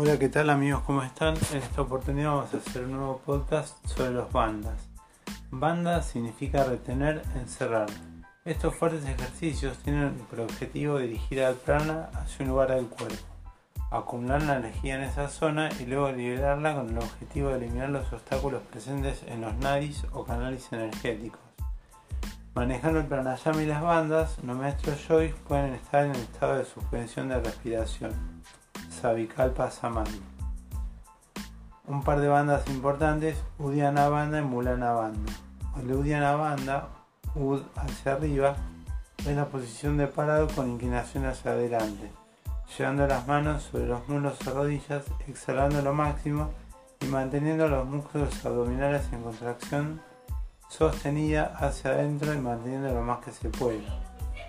Hola, ¿qué tal amigos? ¿Cómo están? En esta oportunidad vamos a hacer un nuevo podcast sobre los bandas. Banda significa retener, encerrar. Estos fuertes ejercicios tienen por objetivo dirigir al prana hacia un lugar del cuerpo, acumular la energía en esa zona y luego liberarla con el objetivo de eliminar los obstáculos presentes en los nadis o canales energéticos. Manejando el pranayama y las bandas, los maestros yogis pueden estar en estado de suspensión de respiración. Savikalpa Samadhi. Un par de bandas importantes, Udiana Banda y Mulana Banda. El Udiana Banda, Ud hacia arriba, es la posición de parado con inclinación hacia adelante, llevando las manos sobre los muslos o rodillas, exhalando lo máximo y manteniendo los músculos abdominales en contracción sostenida hacia adentro y manteniendo lo más que se pueda.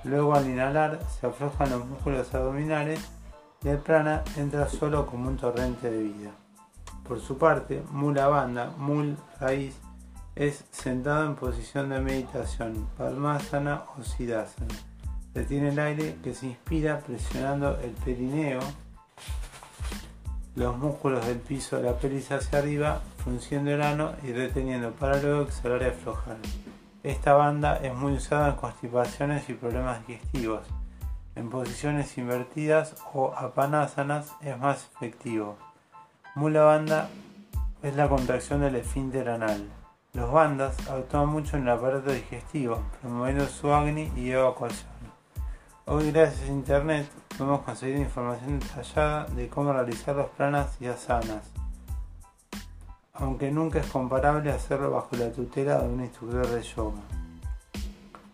Luego al inhalar se aflojan los músculos abdominales y prana entra solo como un torrente de vida. Por su parte, Mula Banda, Mul raíz, es sentado en posición de meditación, Padmasana o Siddhasana. Retiene el aire que se inspira presionando el perineo, los músculos del piso de la pelvis hacia arriba, frunciendo el ano y reteniendo para luego exhalar y aflojar. Esta banda es muy usada en constipaciones y problemas digestivos. En posiciones invertidas o apanasanas es más efectivo. Mula banda es la contracción del esfínter anal. Los bandas actúan mucho en el aparato digestivo, promoviendo su agni y evacuación. Hoy gracias a internet podemos conseguir información detallada de cómo realizar los planas y asanas, aunque nunca es comparable hacerlo bajo la tutela de un instructor de yoga.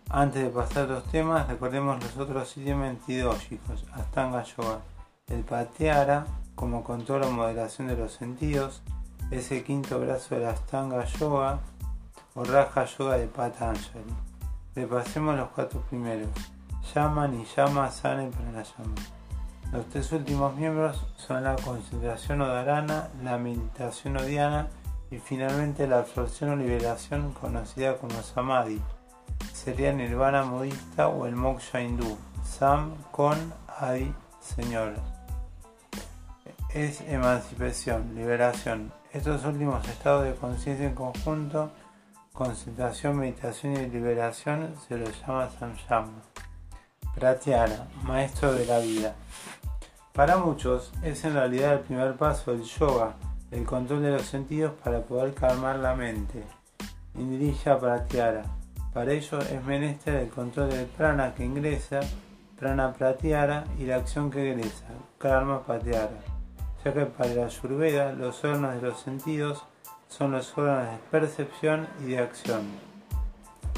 Antes de pasar a los temas, recordemos los otros idiomas antidógicos, Astanga Yoga, el Pateara, como control o moderación de los sentidos, es el quinto brazo de la Astanga Yoga o Raja Yoga de Patanjali. Repasemos los cuatro primeros. Yama, Niyama, Sana y Pranayama. Los tres últimos miembros son la concentración o dharana, la meditación odiana y finalmente la absorción o liberación conocida como Samadhi. Sería Nirvana modista o el Moksha hindú. Sam con Adi, Señor. Es emancipación, liberación. Estos últimos estados de conciencia en conjunto, concentración, meditación y liberación, se los llama Samyama. Pratyahara, maestro de la vida. Para muchos es en realidad el primer paso del yoga, el control de los sentidos para poder calmar la mente. Indrija Pratyahara. Para ello es menester el control del prana que ingresa, prana pratyahara, y la acción que egresa, karma pratyahara. Ya que para la Ayurveda los órganos de los sentidos son los órganos de percepción y de acción.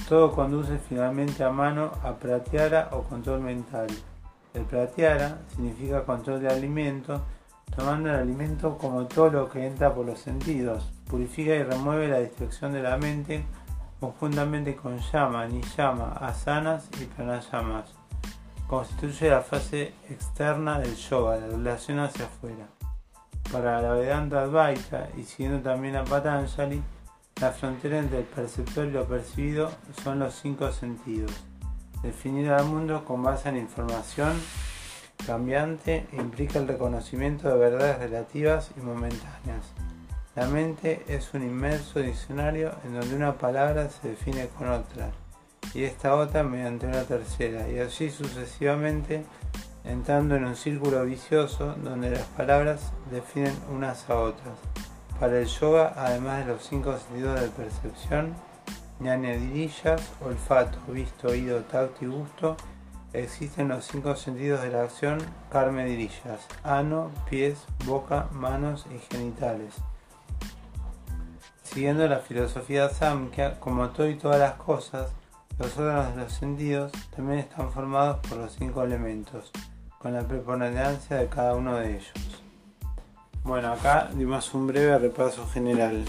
Todo conduce finalmente a mano a pratyara o control mental. El pratyara significa control de alimento, tomando el alimento como todo lo que entra por los sentidos. Purifica y remueve la distracción de la mente conjuntamente con yama, niyama, asanas y pranayamas. Constituye la fase externa del yoga, la relación hacia afuera. Para la Vedanta Advaita y siguiendo también a Patanjali, la frontera entre el perceptor y lo percibido son los cinco sentidos. Definir al mundo con base en información cambiante implica el reconocimiento de verdades relativas y momentáneas. La mente es un inmenso diccionario en donde una palabra se define con otra y esta otra mediante una tercera y así sucesivamente entrando en un círculo vicioso donde las palabras definen unas a otras. Para el yoga, además de los cinco sentidos de percepción, dirillas, olfato, visto, oído, tacto y gusto, existen los cinco sentidos de la acción dirillas, ano, pies, boca, manos y genitales. Siguiendo la filosofía Samkhya, como todo y todas las cosas, los órganos de los sentidos también están formados por los cinco elementos, con la preponderancia de cada uno de ellos. Bueno, acá dimos un breve repaso general.